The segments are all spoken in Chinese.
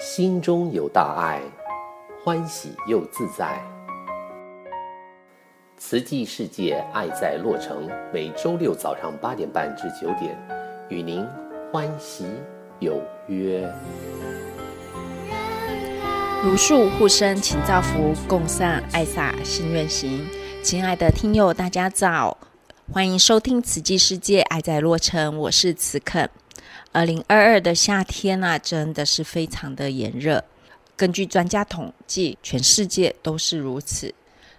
心中有大爱，欢喜又自在。慈济世界爱在洛城，每周六早上八点半至九点，与您欢喜有约。如数护身，请造福，共善爱洒心愿行。亲爱的听友，大家早，欢迎收听慈济世界爱在洛城，我是慈肯。二零二二的夏天啊，真的是非常的炎热。根据专家统计，全世界都是如此。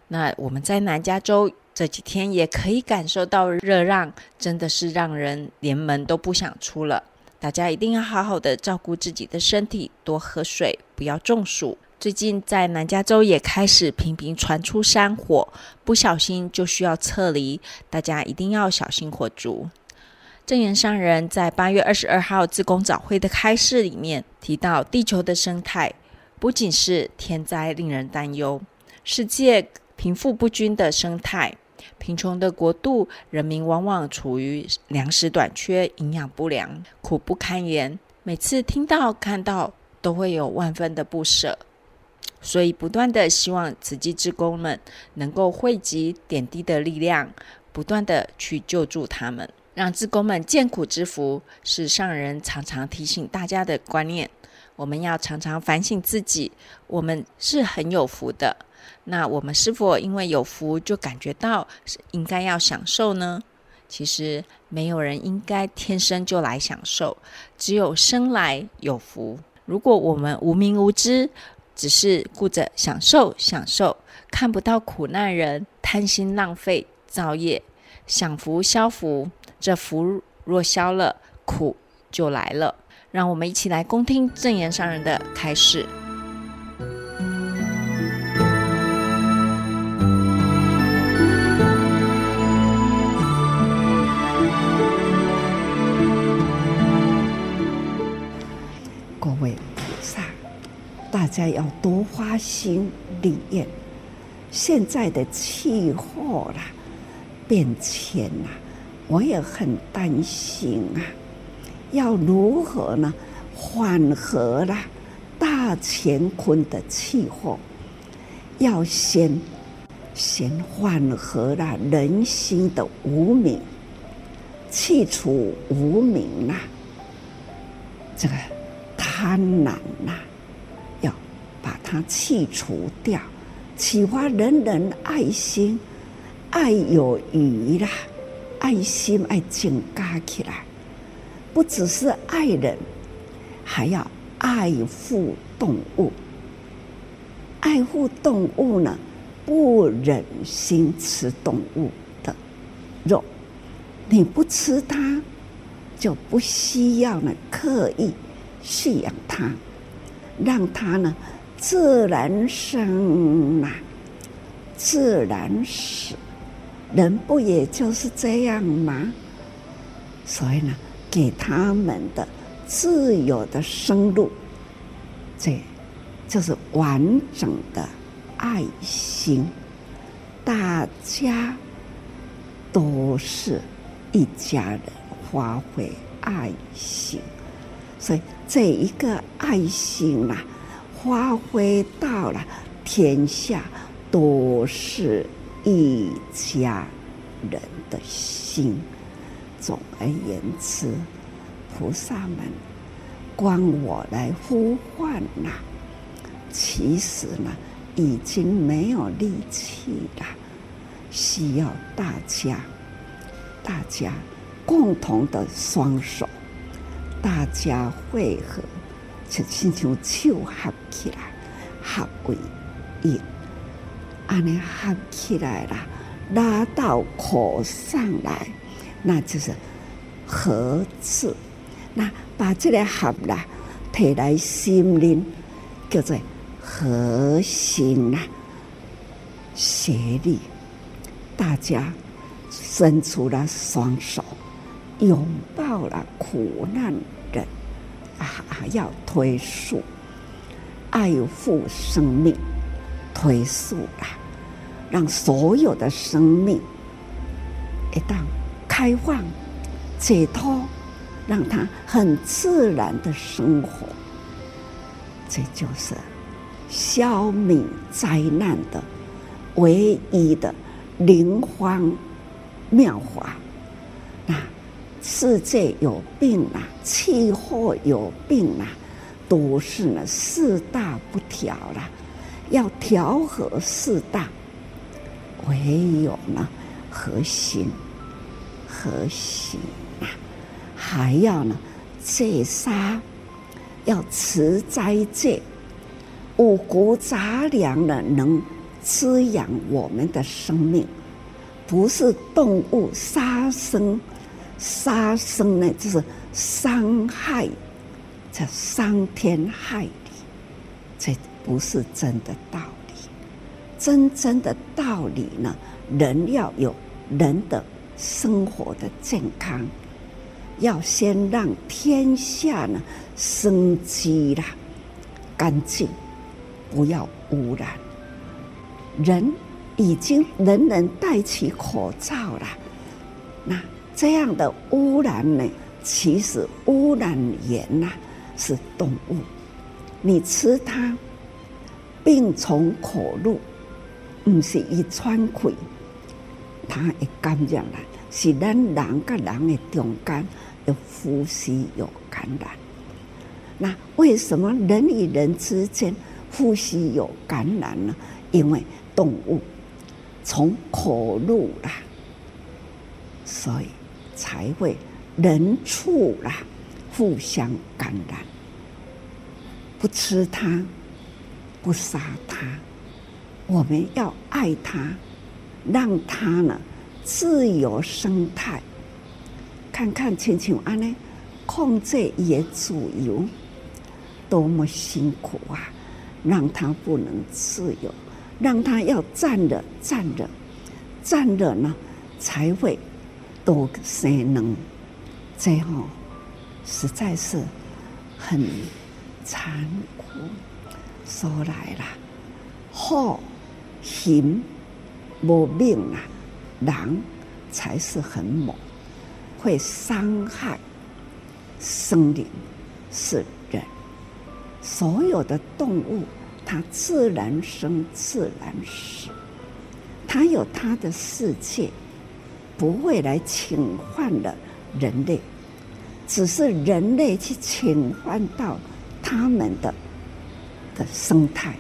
那我们在南加州这几天也可以感受到热浪，真的是让人连门都不想出了。大家一定要好好的照顾自己的身体，多喝水，不要中暑。最近在南加州也开始频频传出山火，不小心就需要撤离，大家一定要小心火烛。证严上人在八月二十二号自公早会的开示里面提到，地球的生态不仅是天灾令人担忧，世界。贫富不均的生态，贫穷的国度，人民往往处于粮食短缺、营养不良，苦不堪言。每次听到、看到，都会有万分的不舍。所以，不断的希望慈济志工们能够汇集点滴的力量，不断的去救助他们，让志工们见苦知福，是上人常常提醒大家的观念。我们要常常反省自己，我们是很有福的。那我们是否因为有福就感觉到应该要享受呢？其实没有人应该天生就来享受，只有生来有福。如果我们无明无知，只是顾着享受享受，看不到苦难人贪心浪费造业，享福消福，这福若消了，苦就来了。让我们一起来恭听正言上人的开示。家要多花心立愿。现在的气候啦，变迁啦，我也很担心啊。要如何呢？缓和啦大乾坤的气候，要先先缓和了人心的无明，去除无明啦，这个贪婪啦。它去除掉，启发人人爱心，爱有余啦，爱心爱增加起来，不只是爱人，还要爱护动物。爱护动物呢，不忍心吃动物的肉，你不吃它，就不需要呢刻意饲养它，让它呢。自然生啊，自然死，人不也就是这样吗？所以呢，给他们的自由的生路，这就是完整的爱心。大家都是一家人，发挥爱心，所以这一个爱心啊。发挥到了天下都是一家人的心。总而言之，菩萨们，光我来呼唤呐，其实呢，已经没有力气了，需要大家，大家共同的双手，大家汇合。就亲像手合起来，合为一，安尼合起来了，拉到口上来，那就是合字。那把这个合啦，提来心灵，叫做合心啦，协力，大家伸出了双手，拥抱了苦难人。啊，要推速，爱护生命，推速啊，让所有的生命一旦开放、解脱，让它很自然的生活。这就是消弭灾难的唯一的灵方妙法。那世界有病啊，气候有病啊，都是呢四大不调了。要调和四大，唯有呢和心，和心啊，还要呢戒杀。要持斋戒，五谷杂粮呢，能滋养我们的生命，不是动物杀生，杀生呢就是伤害，这伤天害理，这不是真的道理。真正的道理呢，人要有人的生活的健康。要先让天下呢生机啦，干净，不要污染。人已经人人戴起口罩了，那这样的污染呢？其实污染源呐是动物，你吃它，病从口入，不是一穿溃，它会感染了，是咱人跟人的中间。呼吸有感染，那为什么人与人之间呼吸有感染呢？因为动物从口入啦，所以才会人畜啦互相感染。不吃它，不杀它，我们要爱它，让它呢自由生态。看看亲像安尼控制也自由，多么辛苦啊！让它不能自由，让它要站着站着站着呢，才会多生能。最后实在是很残酷。说来了，好行无命啊，人才是很猛。会伤害生灵是人，所有的动物它自然生自然死，它有它的世界，不会来侵犯了人类，只是人类去侵犯到他们的的生态，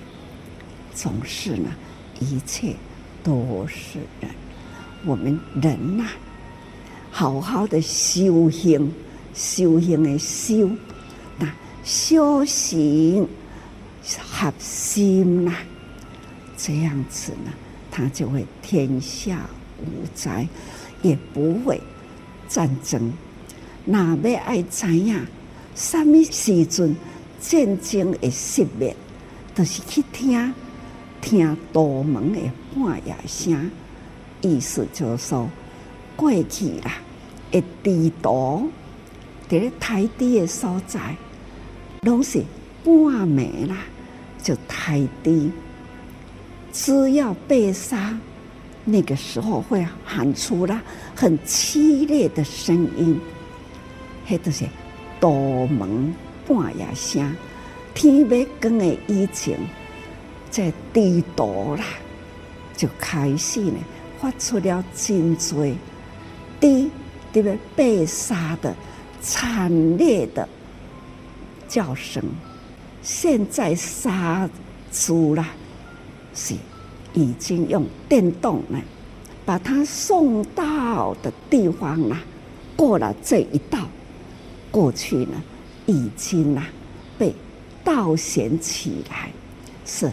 总是呢，一切都是人，我们人呐、好好的修行，修行的修，那修行合心呐，这样子呢，他就会天下无灾，也不会战争。那要爱知影，什么时阵战争会熄灭，就是去听听道门的半夜声，意思就是说。过去啦，一地图在咧台地的所在，拢是半暝啦，就台地。只要被杀，那个时候会喊出了很凄烈的声音，迄都是道门半夜声。天要光的以前，在地图啦，就开始呢，发出了真多。第这个被杀的惨烈的叫声，现在杀猪啦，是已经用电动呢，把它送到的地方啦，过了这一道，过去呢，已经呢被倒悬起来，是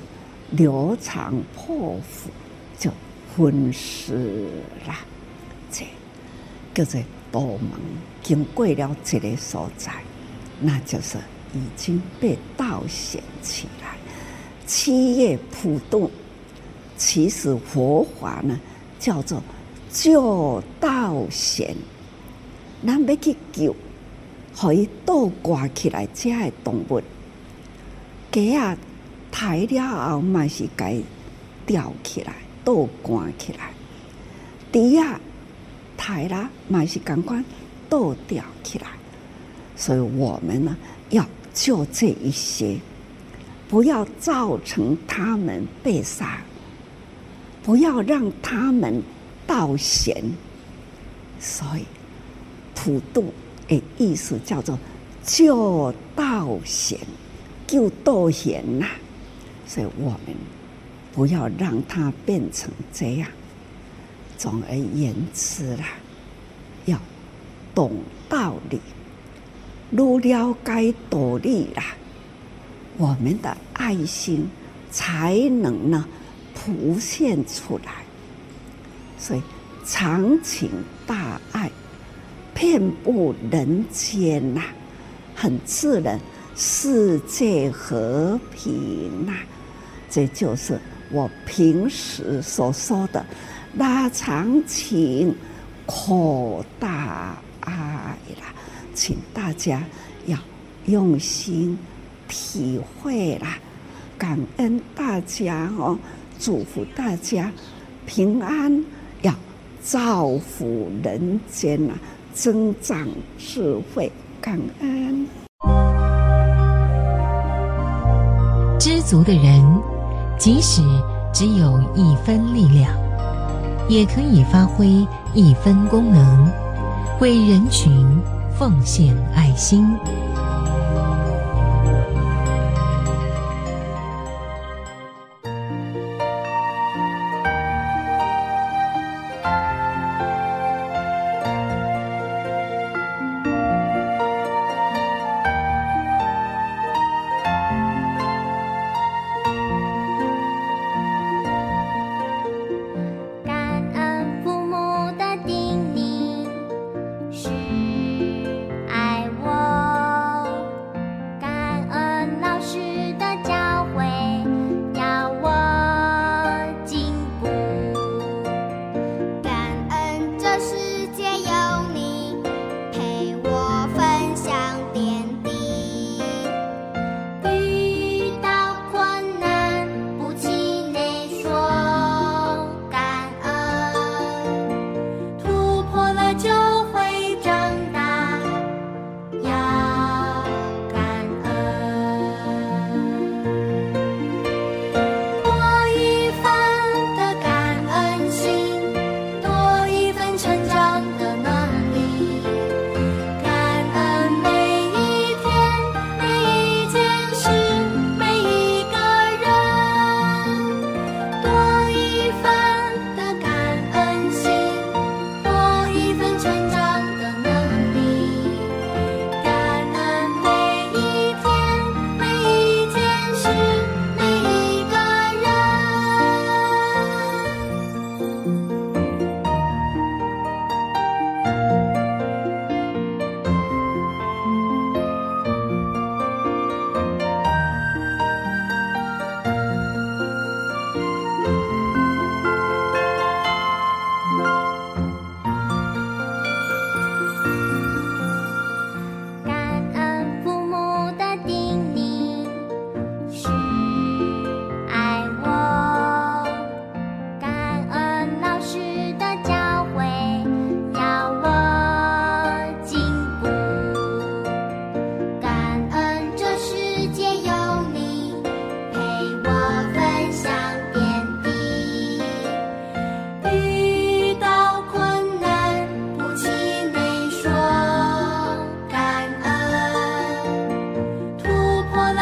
流长破腹，就昏死了。这叫做道门，经过了这个所在，那就是已经被倒悬起来。七叶普渡，其实佛法呢叫做救倒悬，咱要去救，可以倒挂起来这些动物，鸡啊抬了后，嘛是该吊起来，倒挂起来，猪啊。抬啦，嘛是赶快倒吊起来。所以我们呢，要救这一些，不要造成他们被杀，不要让他们倒悬。所以普渡诶意思叫做救道贤，救道贤呐。所以我们不要让它变成这样。总而言之啦，要懂道理。如了解道理啦，我们的爱心才能呢浮现出来。所以长情大爱遍布人间呐，很自然，世界和平呐，这就是我平时所说的拉长情，扩大爱啦。请大家要用心体会啦，感恩大家哦，祝福大家平安，要造福人间呐，增长智慧，感恩。知足的人，即使只有一分力量，也可以发挥一分功能，为人群。奉献爱心。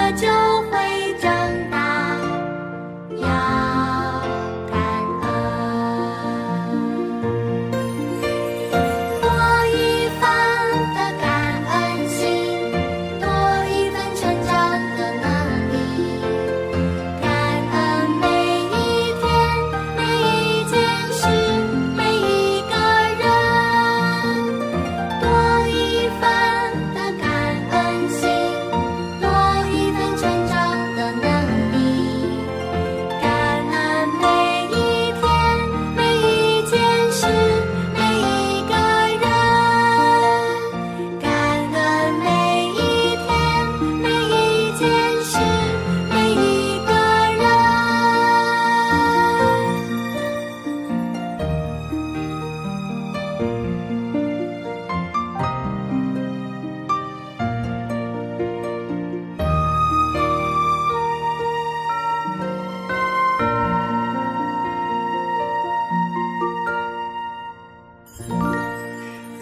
我就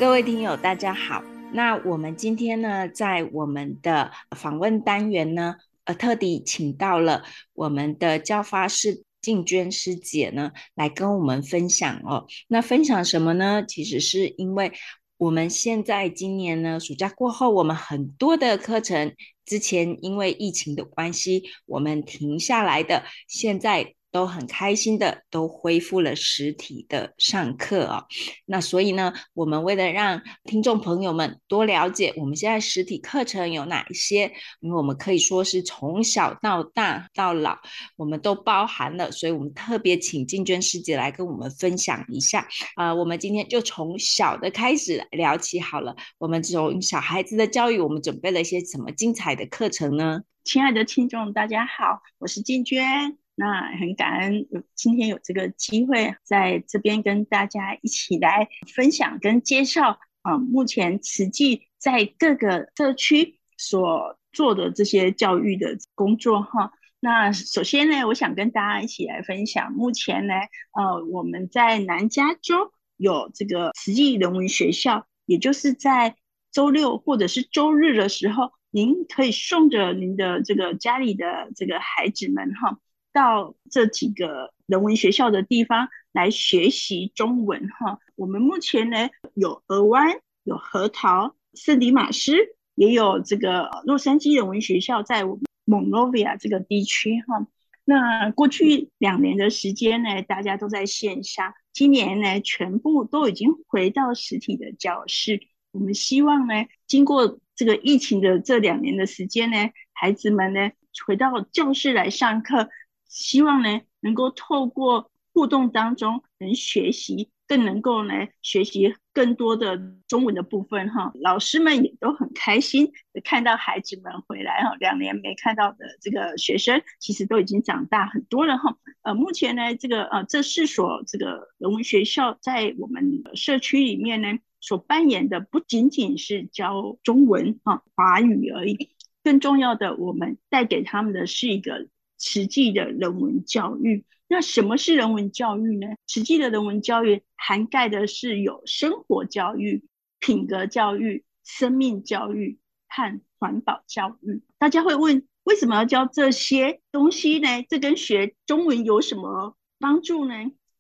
各位听友，大家好。那我们今天呢，在我们的访问单元呢，呃，特地请到了我们的教发师静娟师姐呢，来跟我们分享哦。那分享什么呢？其实是因为我们现在今年呢，暑假过后，我们很多的课程之前因为疫情的关系，我们停下来的，现在。都很开心的，都恢复了实体的上课哦。那所以呢，我们为了让听众朋友们多了解我们现在实体课程有哪一些，因为我们可以说是从小到大到老，我们都包含了，所以我们特别请静娟师姐来跟我们分享一下。啊、我们今天就从小的开始聊起好了。我们从小孩子的教育，我们准备了一些什么精彩的课程呢？亲爱的听众，大家好，我是静娟。那很感恩有今天有这个机会在这边跟大家一起来分享跟介绍啊，目前慈济在各个社区所做的这些教育的工作哈。那首先呢，我想跟大家一起来分享，目前呢，呃，我们在南加州有这个慈济人文学校，也就是在周六或者是周日的时候，您可以送着您的这个家里的这个孩子们哈。到这几个人文学校的地方来学习中文哈。我们目前呢有鹅湾、有核桃、圣迪马斯，也有这个洛杉矶人文学校在我们蒙罗维亚这个地区哈。那过去两年的时间呢，大家都在线下，今年呢全部都已经回到实体的教室。我们希望呢，经过这个疫情的这两年的时间呢，孩子们呢回到教室来上课。希望呢，能够透过互动当中，能学习，更能够呢学习更多的中文的部分哈。老师们也都很开心看到孩子们回来哈。两年没看到的这个学生，其实都已经长大很多了哈。呃，目前呢，这个呃这四所这个人文学校在我们社区里面呢，所扮演的不仅仅是教中文啊华语而已，更重要的，我们带给他们的是一个。实际的人文教育，那什么是人文教育呢？实际的人文教育涵盖的是有生活教育、品格教育、生命教育和环保教育。大家会问，为什么要教这些东西呢？这跟学中文有什么帮助呢？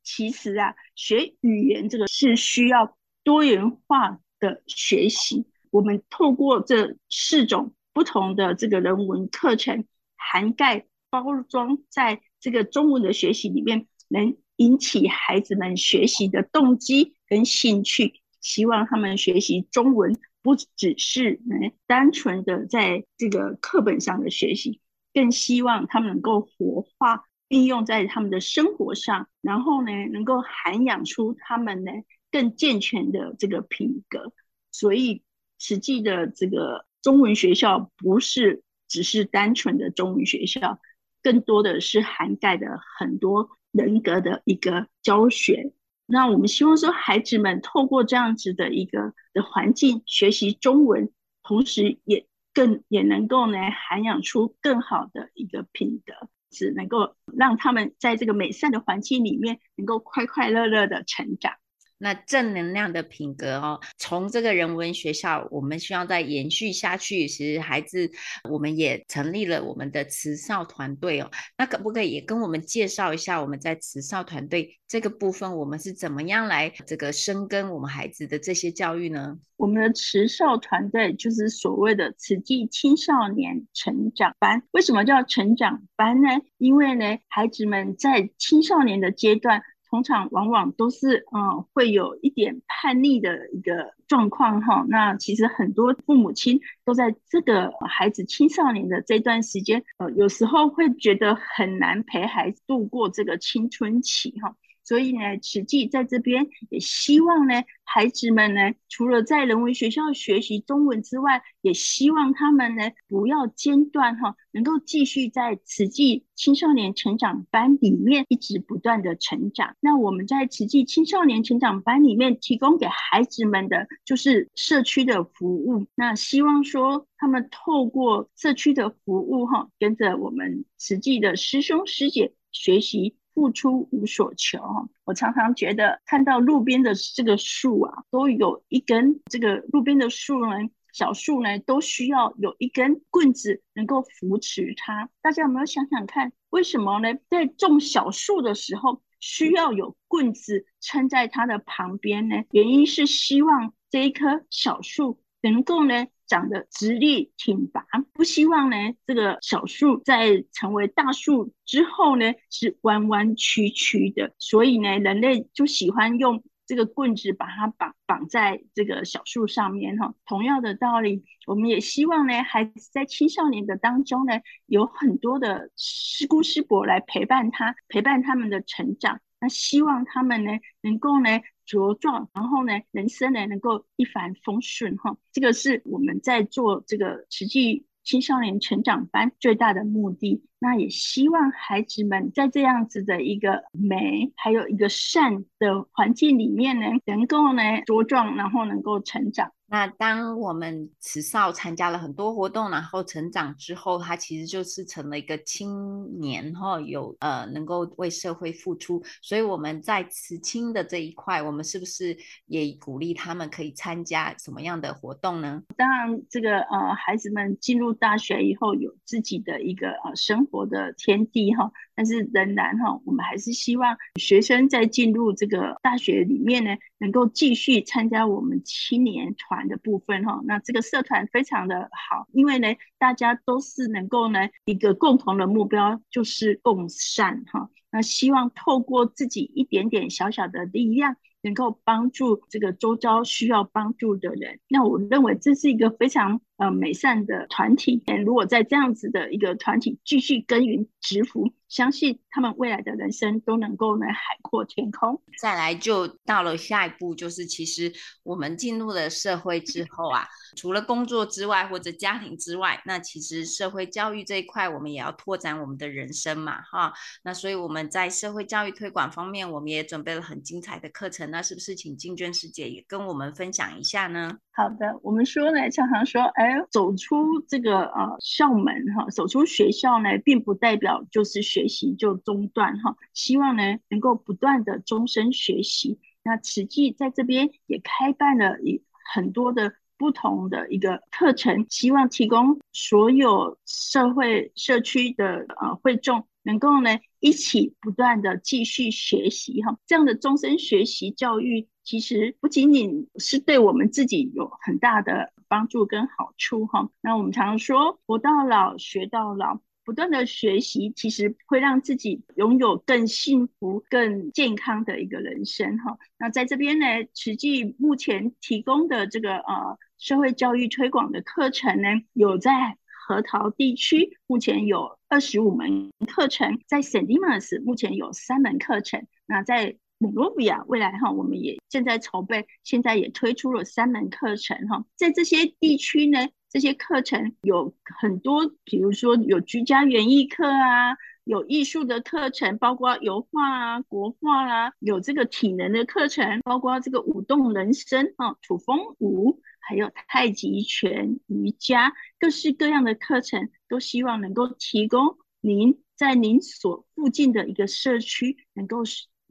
其实啊，学语言这个是需要多元化的学习。我们透过这四种不同的这个人文课程，涵盖。包装在这个中文的学习里面，能引起孩子们学习的动机跟兴趣。希望他们学习中文不只是能单纯的在这个课本上的学习，更希望他们能够活化，运用在他们的生活上，然后呢，能够涵养出他们呢更健全的这个品格。所以，实际的这个中文学校不是只是单纯的中文学校。更多的是涵盖的很多人格的一个教学。那我们希望说，孩子们透过这样子的一个的环境学习中文，同时也更也能够呢涵养出更好的一个品德，只能够让他们在这个美善的环境里面，能够快快乐乐的成长。那正能量的品格哦，从这个人文学校，我们需要再延续下去。其实孩子，我们也成立了我们的慈少团队哦。那可不可以也跟我们介绍一下我们在慈少团队这个部分，我们是怎么样来这个深耕我们孩子的这些教育呢？我们的慈少团队就是所谓的慈济青少年成长班。为什么叫成长班呢？因为呢，孩子们在青少年的阶段。通常往往都是嗯，会有一点叛逆的一个状况哈。那其实很多父母亲都在这个孩子青少年的这段时间，呃，有时候会觉得很难陪孩子度过这个青春期哈。所以呢，慈济在这边也希望呢，孩子们呢，除了在人文学校学习中文之外，也希望他们呢不要间断哈，能够继续在慈济青少年成长班里面一直不断的成长。那我们在慈济青少年成长班里面提供给孩子们的就是社区的服务。那希望说他们透过社区的服务哈，跟着我们慈济的师兄师姐学习。付出无所求。我常常觉得看到路边的这个树啊，都有一根这个路边的树呢，小树呢，都需要有一根棍子能够扶持它。大家有没有想想看，为什么呢？在种小树的时候，需要有棍子撑在它的旁边呢？原因是希望这一棵小树能够呢，长得直立挺拔，不希望呢，这个小树在成为大树之后呢，是弯弯曲曲的。所以呢，人类就喜欢用这个棍子把它绑绑在这个小树上面哈。同样的道理，我们也希望呢，孩子在青少年的当中呢，有很多的师姑师伯来陪伴他，陪伴他们的成长。那希望他们呢，能够呢。茁壮，然后呢，人生呢能够一帆风顺哈，这个是我们在做这个实际青少年成长班最大的目的。那也希望孩子们在这样子的一个美，还有一个善的环境里面呢，能够呢茁壮，然后能够成长。那当我们慈少参加了很多活动，然后成长之后，他其实就是成了一个青年哈，有呃能够为社会付出。所以我们在慈青的这一块，我们是不是也鼓励他们可以参加什么样的活动呢？当然，这个呃孩子们进入大学以后，有自己的一个呃生活的天地哈。但是仍然哈，我们还是希望学生在进入这个大学里面呢，能够继续参加我们青年团的部分哈。那这个社团非常的好，因为呢，大家都是能够呢一个共同的目标，就是共善哈。那希望透过自己一点点小小的力量，能够帮助这个周遭需要帮助的人。那我认为这是一个非常呃美善的团体。如果在这样子的一个团体继续耕耘植福。相信他们未来的人生都能够呢海阔天空。再来就到了下一步，就是其实我们进入了社会之后啊，除了工作之外或者家庭之外，那其实社会教育这一块我们也要拓展我们的人生嘛，哈。那所以我们在社会教育推广方面，我们也准备了很精彩的课程。那是不是请静娟师姐也跟我们分享一下呢？好的，我们说呢，常常说，哎，走出这个呃校门哈，走出学校呢，并不代表就是学习就中断哈。希望呢，能够不断的终身学习。那慈济在这边也开办了一很多的不同的一个课程，希望提供所有社会社区的呃会众，能够呢一起不断的继续学习哈。这样的终身学习教育。其实不仅仅是对我们自己有很大的帮助跟好处哈，那我们常说“活到老，学到老”，不断的学习，其实会让自己拥有更幸福、更健康的一个人生哈。那在这边呢，慈济目前提供的这个呃社会教育推广的课程呢，有在核桃地区目前有二十五门课程，在 Saint Dimas 目前有三门课程，那在。蒙罗比亚未来哈，我们也正在筹备，现在也推出了三门课程哈。在这些地区呢，这些课程有很多，比如说有居家园艺课啊，有艺术的课程，包括油画啊、国画啦、啊，有这个体能的课程，包括这个舞动人生啊、土风舞，还有太极拳、瑜伽，各式各样的课程，都希望能够提供您在您所附近的一个社区能够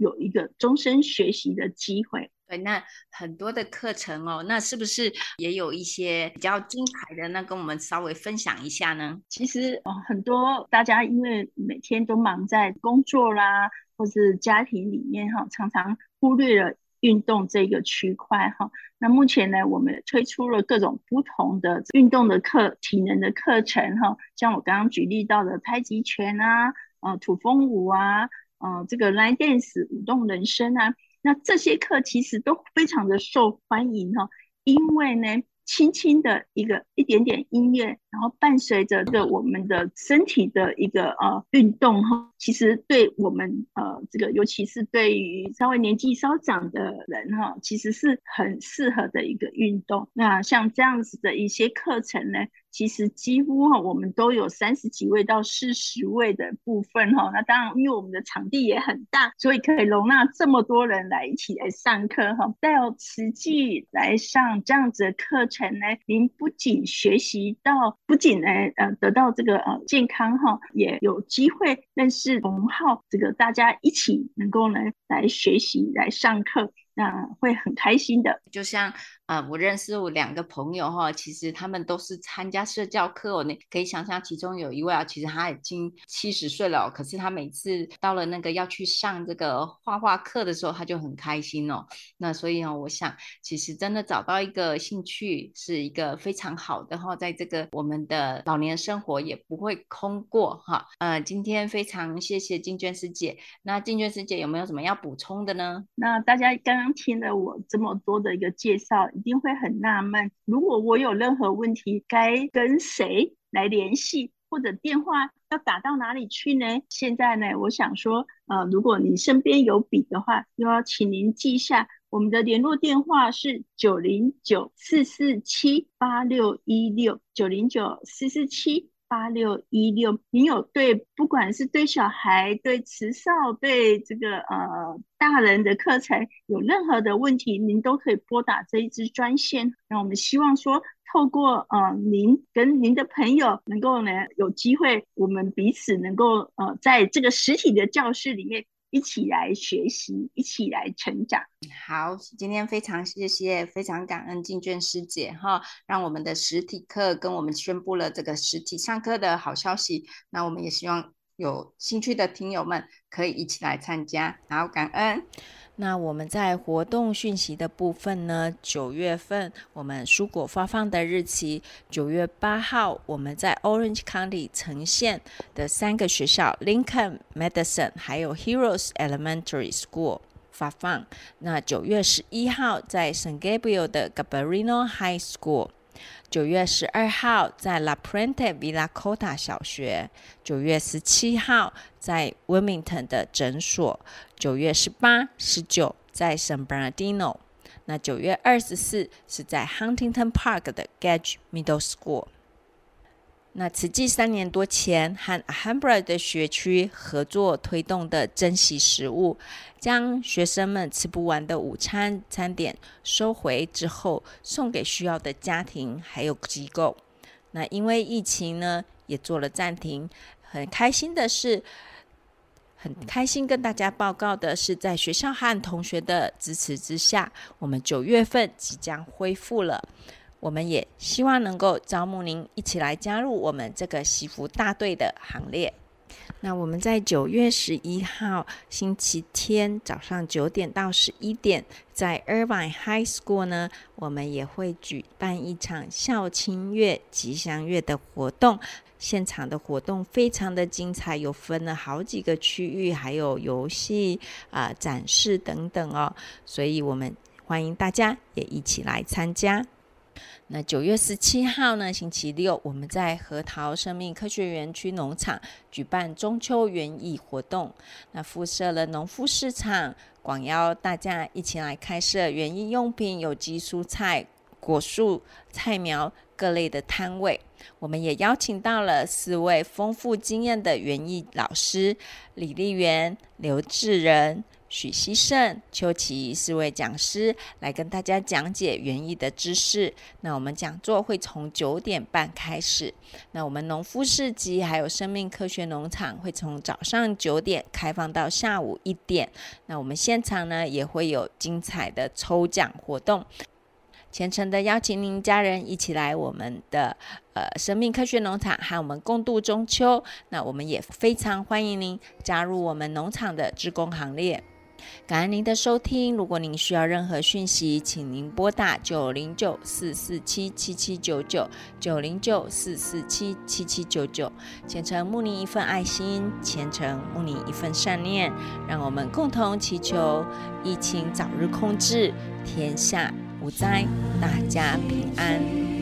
有一个终身学习的机会，对，那很多的课程哦，那是不是也有一些比较精彩的？那跟我们稍微分享一下呢？其实哦，很多大家因为每天都忙在工作啦，或是家庭里面哈，常常忽略了运动这个区块哈。那目前呢，我们推出了各种不同的运动的课、体能的课程哈，像我刚刚举例到的太极拳啊，呃，土风舞啊。呃，这个 line dance 舞动人生啊，那这些课其实都非常的受欢迎哈、哦，因为呢，轻轻的一个一点点音乐，然后伴随着这我们的身体的一个呃运动哈、其实对我们呃这个尤其是对于稍微年纪稍长的人哈、其实是很适合的一个运动。那像这样子的一些课程呢，其实几乎哈，我们都有三十几位到四十位的部分哈。那当然，因为我们的场地也很大，所以可以容纳这么多人来一起来上课哈。带有实际来上这样子的课程呢，您不仅学习到，不仅呢呃得到这个呃健康哈，也有机会认识同好，这个大家一起能够呢来学习来上课。那会很开心的，就像啊、呃，我认识我两个朋友哈，其实他们都是参加社教课哦。你可以想象，其中有一位啊，其实他已经七十岁了，可是他每次到了那个要去上这个画画课的时候，他就很开心哦。那所以呢，我想其实真的找到一个兴趣是一个非常好的哈，在这个我们的老年生活也不会空过哈。呃，今天非常谢谢静娟师姐。那静娟师姐有没有什么要补充的呢？那大家刚刚。听了我这么多的一个介绍，一定会很纳闷，如果我有任何问题，该跟谁来联系，或者电话要打到哪里去呢？现在呢，我想说，呃，如果你身边有笔的话，又要请您记下我们的联络电话是九零九四四七八六一六九零九四四七。八六一六，你有对不管是对小孩、对慈少、对这个呃大人的课程有任何的问题，您都可以拨打这一支专线。那我们希望说，透过呃您跟您的朋友能够呢有机会，我们彼此能够呃在这个实体的教室里面。一起来学习，一起来成长。好，今天非常谢谢，非常感恩静娟师姐哈，让我们的实体课跟我们宣布了这个实体上课的好消息。那我们也希望有兴趣的听友们可以一起来参加。好，感恩。那我们在活动讯息的部分呢，九月份我们蔬果发放的日期，九月八号我们在 Orange County 呈现的三个学校 Lincoln、Madison 还有 Heroes Elementary School 发放。那九月十一号在 San Gabriel 的 Gabarino High School。九月十二号在 La Prente Villacota 小学，九月十七号在 Wilmington 的诊所，九月十八、十九在 San Bernardino，那九月二十四是在 Huntington Park 的 Gage Middle School。那慈济三年多前和 Ahambra 的学区合作推动的珍惜食物，将学生们吃不完的午餐餐点收回之后，送给需要的家庭还有机构。那因为疫情呢，也做了暂停。很开心的是，很开心跟大家报告的是，在学校和同学的支持之下，我们九月份即将恢复了。我们也希望能够招募您一起来加入我们这个惜福大队的行列。那我们在九月十一号星期天早上九点到十一点，在 Irvine High School 呢，我们也会举办一场校庆月、吉祥月的活动。现场的活动非常的精彩，有分了好几个区域，还有游戏啊、展示等等哦。所以我们欢迎大家也一起来参加。那九月十七号呢，星期六，我们在核桃生命科学园区农场举办中秋园艺活动。那附设了农夫市场，广邀大家一起来开设园艺用品、有机蔬菜、果树、菜苗各类的摊位。我们也邀请到了四位丰富经验的园艺老师：李丽媛、刘志仁。许希胜、邱琪四位讲师来跟大家讲解园艺的知识。那我们讲座会从九点半开始。那我们农夫市集还有生命科学农场会从早上九点开放到下午一点。那我们现场呢也会有精彩的抽奖活动。虔诚的邀请您家人一起来我们的呃生命科学农场和我们共度中秋。那我们也非常欢迎您加入我们农场的职工行列。感恩您的收听。如果您需要任何讯息，请您拨打九零九四四七七七九九九零九四四七七七九九。虔诚牧你一份爱心，虔诚牧你一份善念，让我们共同祈求疫情早日控制，天下无灾，大家平安。